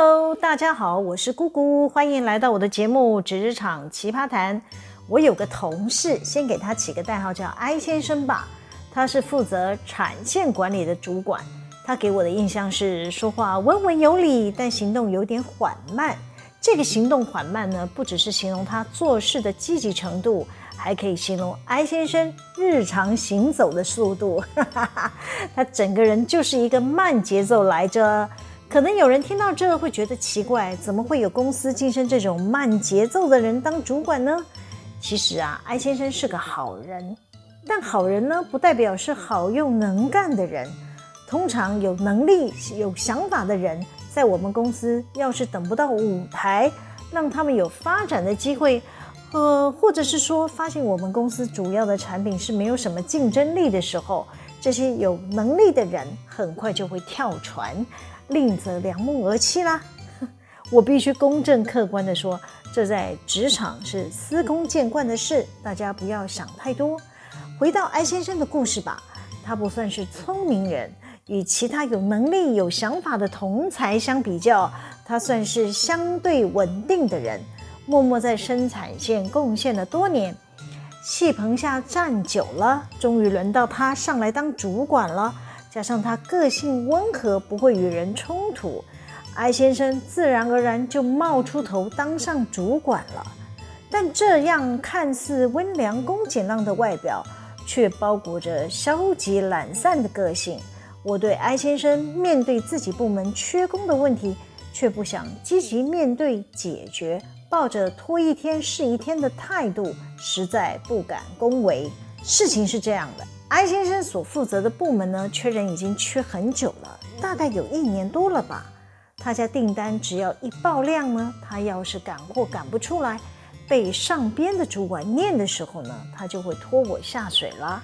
Hello，大家好，我是姑姑，欢迎来到我的节目《职场奇葩谈》。我有个同事，先给他起个代号叫 I 先生吧。他是负责产线管理的主管。他给我的印象是说话温文有礼，但行动有点缓慢。这个行动缓慢呢，不只是形容他做事的积极程度，还可以形容 I 先生日常行走的速度。他整个人就是一个慢节奏来着。可能有人听到这会觉得奇怪，怎么会有公司晋升这种慢节奏的人当主管呢？其实啊艾先生是个好人，但好人呢，不代表是好用能干的人。通常有能力、有想法的人，在我们公司要是等不到舞台，让他们有发展的机会，呃，或者是说发现我们公司主要的产品是没有什么竞争力的时候，这些有能力的人很快就会跳船。另择良木而栖啦。我必须公正客观地说，这在职场是司空见惯的事，大家不要想太多。回到艾先生的故事吧，他不算是聪明人，与其他有能力、有想法的同才相比较，他算是相对稳定的人，默默在生产线贡献了多年，戏棚下站久了，终于轮到他上来当主管了。加上他个性温和，不会与人冲突艾先生自然而然就冒出头当上主管了。但这样看似温良恭俭让的外表，却包裹着消极懒散的个性。我对艾先生面对自己部门缺工的问题，却不想积极面对解决，抱着拖一天是一天的态度，实在不敢恭维。事情是这样的。I 先生所负责的部门呢，缺人已经缺很久了，大概有一年多了吧。他家订单只要一爆量呢，他要是赶货赶不出来，被上边的主管念的时候呢，他就会拖我下水了，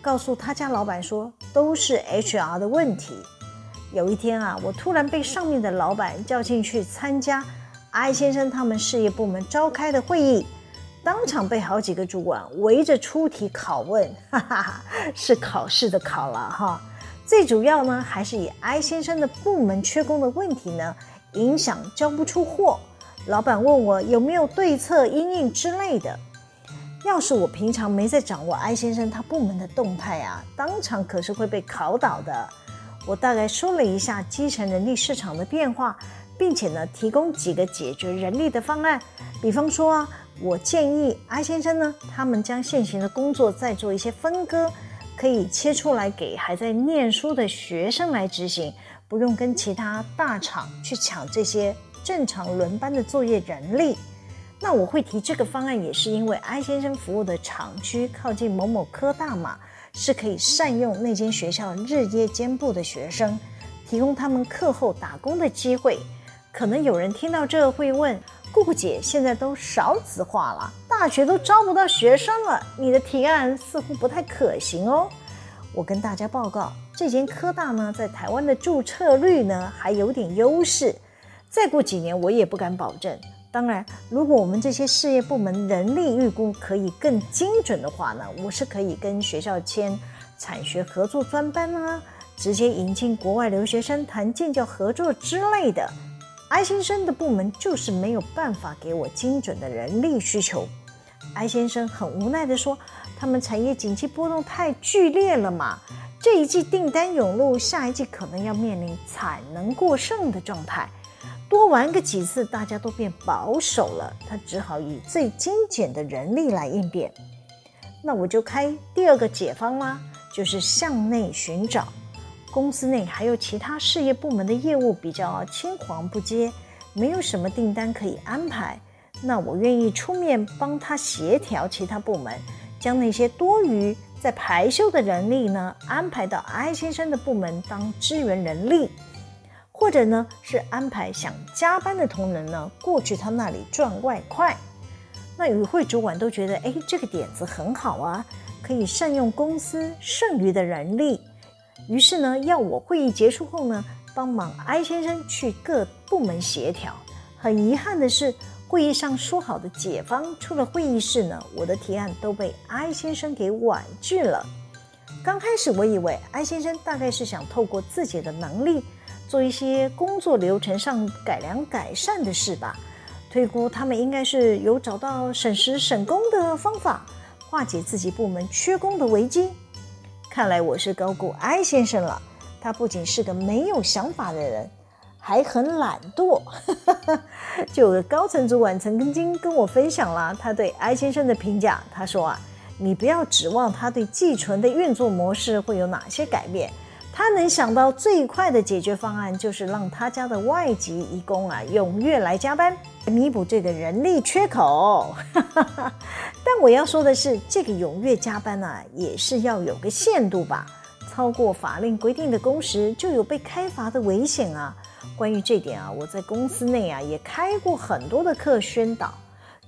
告诉他家老板说都是 HR 的问题。有一天啊，我突然被上面的老板叫进去参加 I 先生他们事业部门召开的会议。当场被好几个主管围着出题拷问，哈哈哈，是考试的考了哈。最主要呢，还是以 I 先生的部门缺工的问题呢，影响交不出货。老板问我有没有对策因应之类的。要是我平常没在掌握 I 先生他部门的动态啊，当场可是会被考倒的。我大概说了一下基层人力市场的变化，并且呢，提供几个解决人力的方案，比方说啊。我建议 I 先生呢，他们将现行的工作再做一些分割，可以切出来给还在念书的学生来执行，不用跟其他大厂去抢这些正常轮班的作业人力。那我会提这个方案，也是因为 I 先生服务的厂区靠近某某科大嘛，是可以善用那间学校日夜兼部的学生，提供他们课后打工的机会。可能有人听到这会问。姑姑姐现在都少子化了，大学都招不到学生了，你的提案似乎不太可行哦。我跟大家报告，这间科大呢，在台湾的注册率呢还有点优势。再过几年，我也不敢保证。当然，如果我们这些事业部门人力预估可以更精准的话呢，我是可以跟学校签产学合作专班啊，直接引进国外留学生谈建教合作之类的。艾先生的部门就是没有办法给我精准的人力需求。艾先生很无奈地说：“他们产业景气波动太剧烈了嘛，这一季订单涌入，下一季可能要面临产能过剩的状态。多玩个几次，大家都变保守了，他只好以最精简的人力来应变。那我就开第二个解方啦，就是向内寻找。”公司内还有其他事业部门的业务比较青黄不接，没有什么订单可以安排。那我愿意出面帮他协调其他部门，将那些多余在排休的人力呢，安排到 I 先生的部门当支援人力，或者呢是安排想加班的同仁呢过去他那里赚外快。那与会主管都觉得，哎，这个点子很好啊，可以善用公司剩余的人力。于是呢，要我会议结束后呢，帮忙 I 先生去各部门协调。很遗憾的是，会议上说好的解方，出了会议室呢，我的提案都被 I 先生给婉拒了。刚开始我以为 I 先生大概是想透过自己的能力，做一些工作流程上改良改善的事吧。推估他们应该是有找到省时省工的方法，化解自己部门缺工的危机。看来我是高估埃先生了。他不仅是个没有想法的人，还很懒惰。就有个高层主管曾经跟我分享了他对埃先生的评价。他说啊，你不要指望他对寄存的运作模式会有哪些改变。他能想到最快的解决方案，就是让他家的外籍义工啊踊跃来加班，弥补这个人力缺口。但我要说的是，这个踊跃加班啊，也是要有个限度吧。超过法令规定的工时，就有被开罚的危险啊。关于这点啊，我在公司内啊也开过很多的课宣导。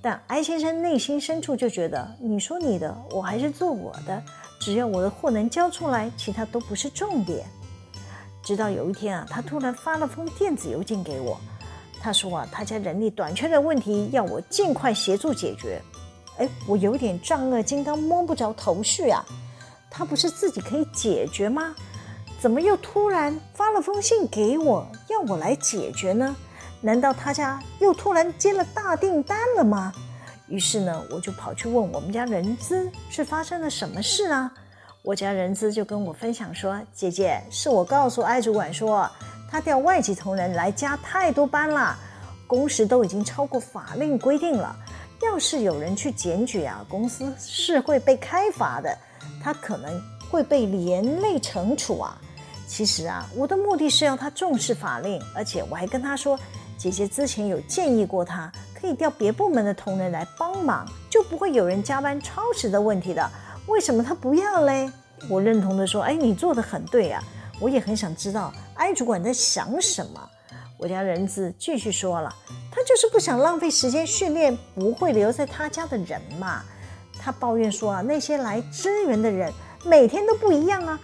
但艾先生内心深处就觉得，你说你的，我还是做我的。只要我的货能交出来，其他都不是重点。直到有一天啊，他突然发了封电子邮件给我，他说啊，他家人力短缺的问题要我尽快协助解决。哎，我有点丈二金刚摸不着头绪啊，他不是自己可以解决吗？怎么又突然发了封信给我，要我来解决呢？难道他家又突然接了大订单了吗？于是呢，我就跑去问我们家人资是发生了什么事啊？我家人资就跟我分享说：“姐姐，是我告诉艾主管说，他调外籍同仁来加太多班了，工时都已经超过法令规定了。要是有人去检举啊，公司是会被开罚的，他可能会被连累惩处啊。其实啊，我的目的是要他重视法令，而且我还跟他说，姐姐之前有建议过他。”可以调别部门的同仁来帮忙，就不会有人加班超时的问题的。为什么他不要嘞？我认同的说：“哎，你做得很对啊！我也很想知道艾主管在想什么。”我家人资继续说了：“他就是不想浪费时间训练不会留在他家的人嘛。”他抱怨说：“啊，那些来支援的人每天都不一样啊，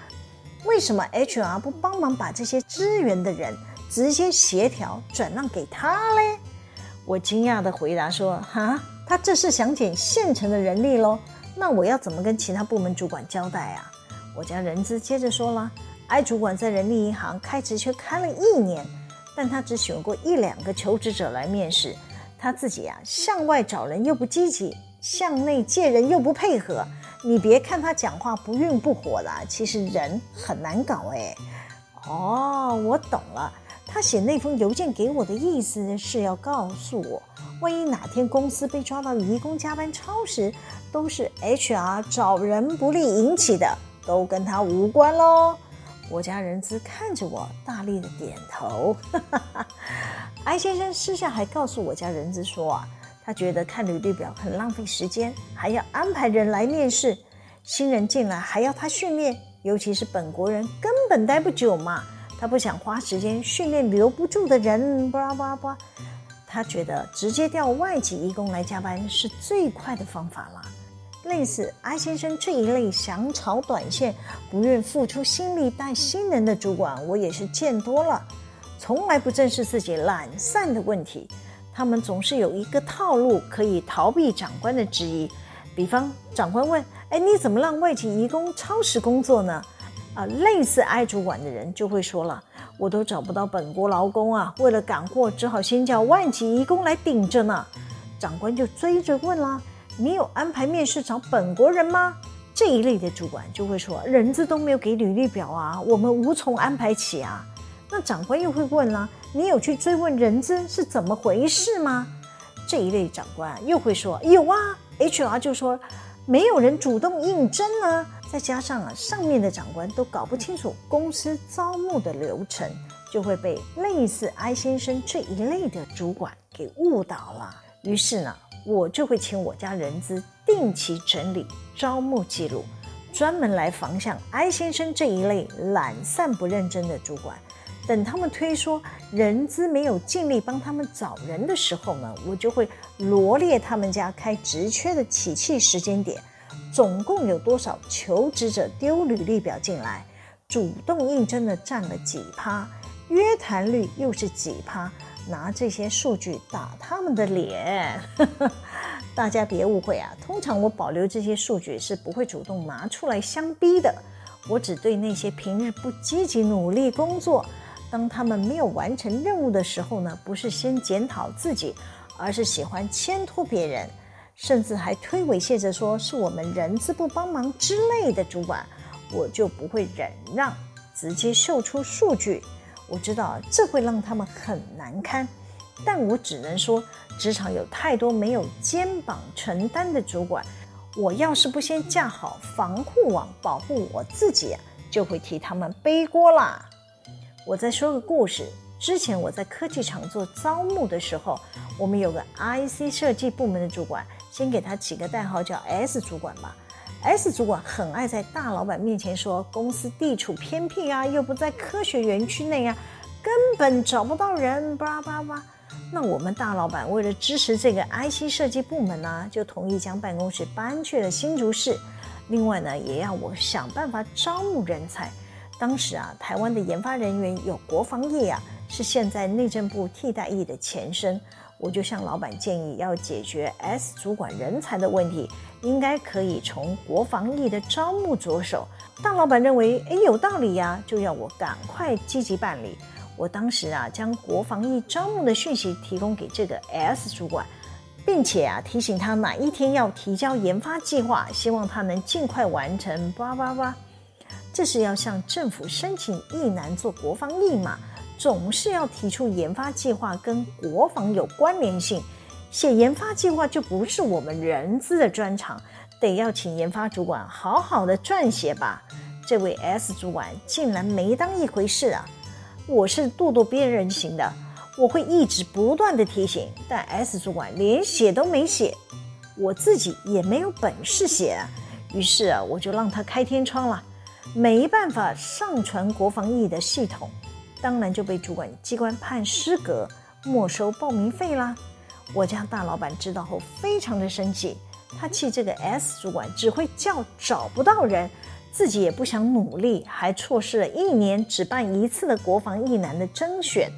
为什么 HR 不帮忙把这些支援的人直接协调转让给他嘞？”我惊讶地回答说：“哈，他这是想减现成的人力喽？那我要怎么跟其他部门主管交代啊？”我家人资接着说了：“艾主管在人力银行开职缺开了一年，但他只选过一两个求职者来面试，他自己啊向外找人又不积极，向内借人又不配合。你别看他讲话不愠不火的，其实人很难搞哎。”哦，我懂了。他写那封邮件给我的意思是要告诉我，万一哪天公司被抓到离工加班超时，都是 HR 找人不力引起的，都跟他无关喽。我家人资看着我，大力的点头。艾先生私下还告诉我家人资说啊，他觉得看履历表很浪费时间，还要安排人来面试，新人进来还要他训练，尤其是本国人根本待不久嘛。他不想花时间训练留不住的人，巴拉巴拉巴。他觉得直接调外籍义工来加班是最快的方法了。类似艾先生这一类想炒短线、不愿付出心力带新人的主管，我也是见多了，从来不正视自己懒散的问题。他们总是有一个套路可以逃避长官的质疑，比方长官问：“哎，你怎么让外籍移工超时工作呢？”啊，类似艾主管的人就会说了，我都找不到本国劳工啊，为了赶货，只好先叫外籍移工来顶着呢。长官就追着问了，你有安排面试找本国人吗？这一类的主管就会说，人资都没有给履历表啊，我们无从安排起啊。那长官又会问了，你有去追问人资是怎么回事吗？这一类长官又会说，有啊，HR 就说没有人主动应征呢。再加上啊，上面的长官都搞不清楚公司招募的流程，就会被类似艾先生这一类的主管给误导了。于是呢，我就会请我家人资定期整理招募记录，专门来防像艾先生这一类懒散不认真的主管。等他们推说人资没有尽力帮他们找人的时候呢，我就会罗列他们家开职缺的起气时间点。总共有多少求职者丢履历表进来？主动应征的占了几趴？约谈率又是几趴？拿这些数据打他们的脸。大家别误会啊，通常我保留这些数据是不会主动拿出来相逼的。我只对那些平日不积极努力工作，当他们没有完成任务的时候呢，不是先检讨自己，而是喜欢牵拖别人，甚至还推诿卸责说是我们人资不帮忙之类的主管，我就不会忍让，直接秀出数据。我知道这会让他们很难堪，但我只能说，职场有太多没有肩膀承担的主管，我要是不先架好防护网保护我自己，就会替他们背锅啦。我再说个故事。之前我在科技厂做招募的时候，我们有个 IC 设计部门的主管，先给他起个代号叫 S 主管吧。S 主管很爱在大老板面前说公司地处偏僻啊，又不在科学园区内啊，根本找不到人，巴拉巴拉。那我们大老板为了支持这个 IC 设计部门呢，就同意将办公室搬去了新竹市。另外呢，也要我想办法招募人才。当时啊，台湾的研发人员有国防业啊，是现在内政部替代役的前身。我就向老板建议，要解决 S 主管人才的问题，应该可以从国防役的招募着手。大老板认为，哎，有道理呀，就要我赶快积极办理。我当时啊，将国防役招募的讯息提供给这个 S 主管，并且啊，提醒他哪一天要提交研发计划，希望他能尽快完成。叭叭叭。这是要向政府申请役男做国防役嘛？总是要提出研发计划跟国防有关联性。写研发计划就不是我们人资的专长，得要请研发主管好好的撰写吧。这位 S 主管竟然没当一回事啊！我是咄咄逼人型的，我会一直不断的提醒，但 S 主管连写都没写，我自己也没有本事写啊。于是啊，我就让他开天窗了。没办法上传国防役的系统，当然就被主管机关判失格，没收报名费啦。我家大老板知道后非常的生气，他气这个 S 主管只会叫找不到人，自己也不想努力，还错失了一年只办一次的国防一男的甄选。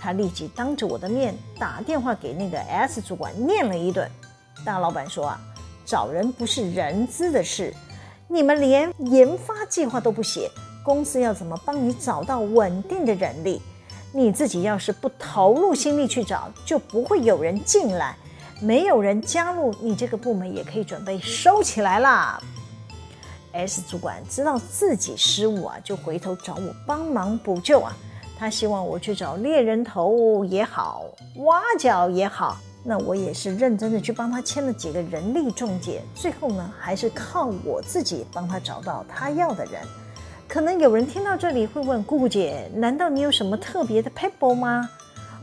他立即当着我的面打电话给那个 S 主管念了一顿。大老板说啊，找人不是人资的事。你们连研发计划都不写，公司要怎么帮你找到稳定的人力？你自己要是不投入心力去找，就不会有人进来。没有人加入，你这个部门也可以准备收起来啦。S 主管知道自己失误啊，就回头找我帮忙补救啊。他希望我去找猎人头也好，挖角也好。那我也是认真的去帮他签了几个人力中介，最后呢，还是靠我自己帮他找到他要的人。可能有人听到这里会问姑姑姐，难道你有什么特别的 p e p l e 吗？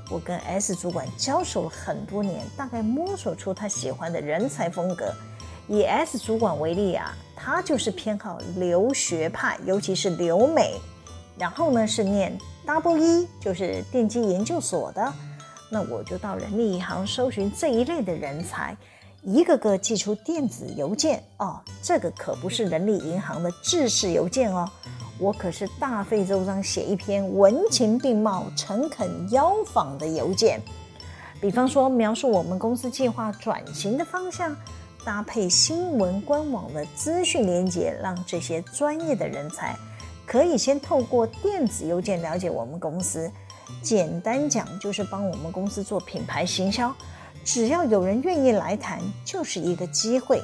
我跟 S 主管交手了很多年，大概摸索出他喜欢的人才风格。以 S 主管为例啊，他就是偏好留学派，尤其是留美，然后呢是念 Double E，就是电机研究所的。那我就到人力银行搜寻这一类的人才，一个个寄出电子邮件哦。这个可不是人力银行的制式邮件哦，我可是大费周章写一篇文情并茂、诚恳邀访的邮件。比方说，描述我们公司计划转型的方向，搭配新闻官网的资讯连接，让这些专业的人才可以先透过电子邮件了解我们公司。简单讲，就是帮我们公司做品牌行销，只要有人愿意来谈，就是一个机会。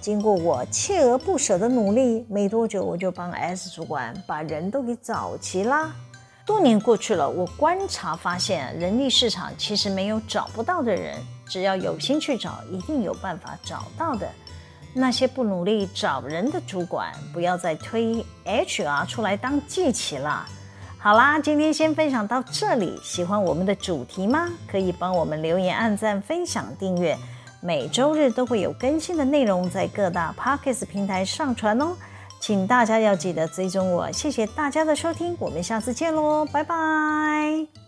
经过我锲而不舍的努力，没多久我就帮 S 主管把人都给找齐啦。多年过去了，我观察发现，人力市场其实没有找不到的人，只要有心去找，一定有办法找到的。那些不努力找人的主管，不要再推 HR 出来当祭旗了。好啦，今天先分享到这里。喜欢我们的主题吗？可以帮我们留言、按赞、分享、订阅。每周日都会有更新的内容在各大 Podcast 平台上传哦，请大家要记得追踪我。谢谢大家的收听，我们下次见喽，拜拜。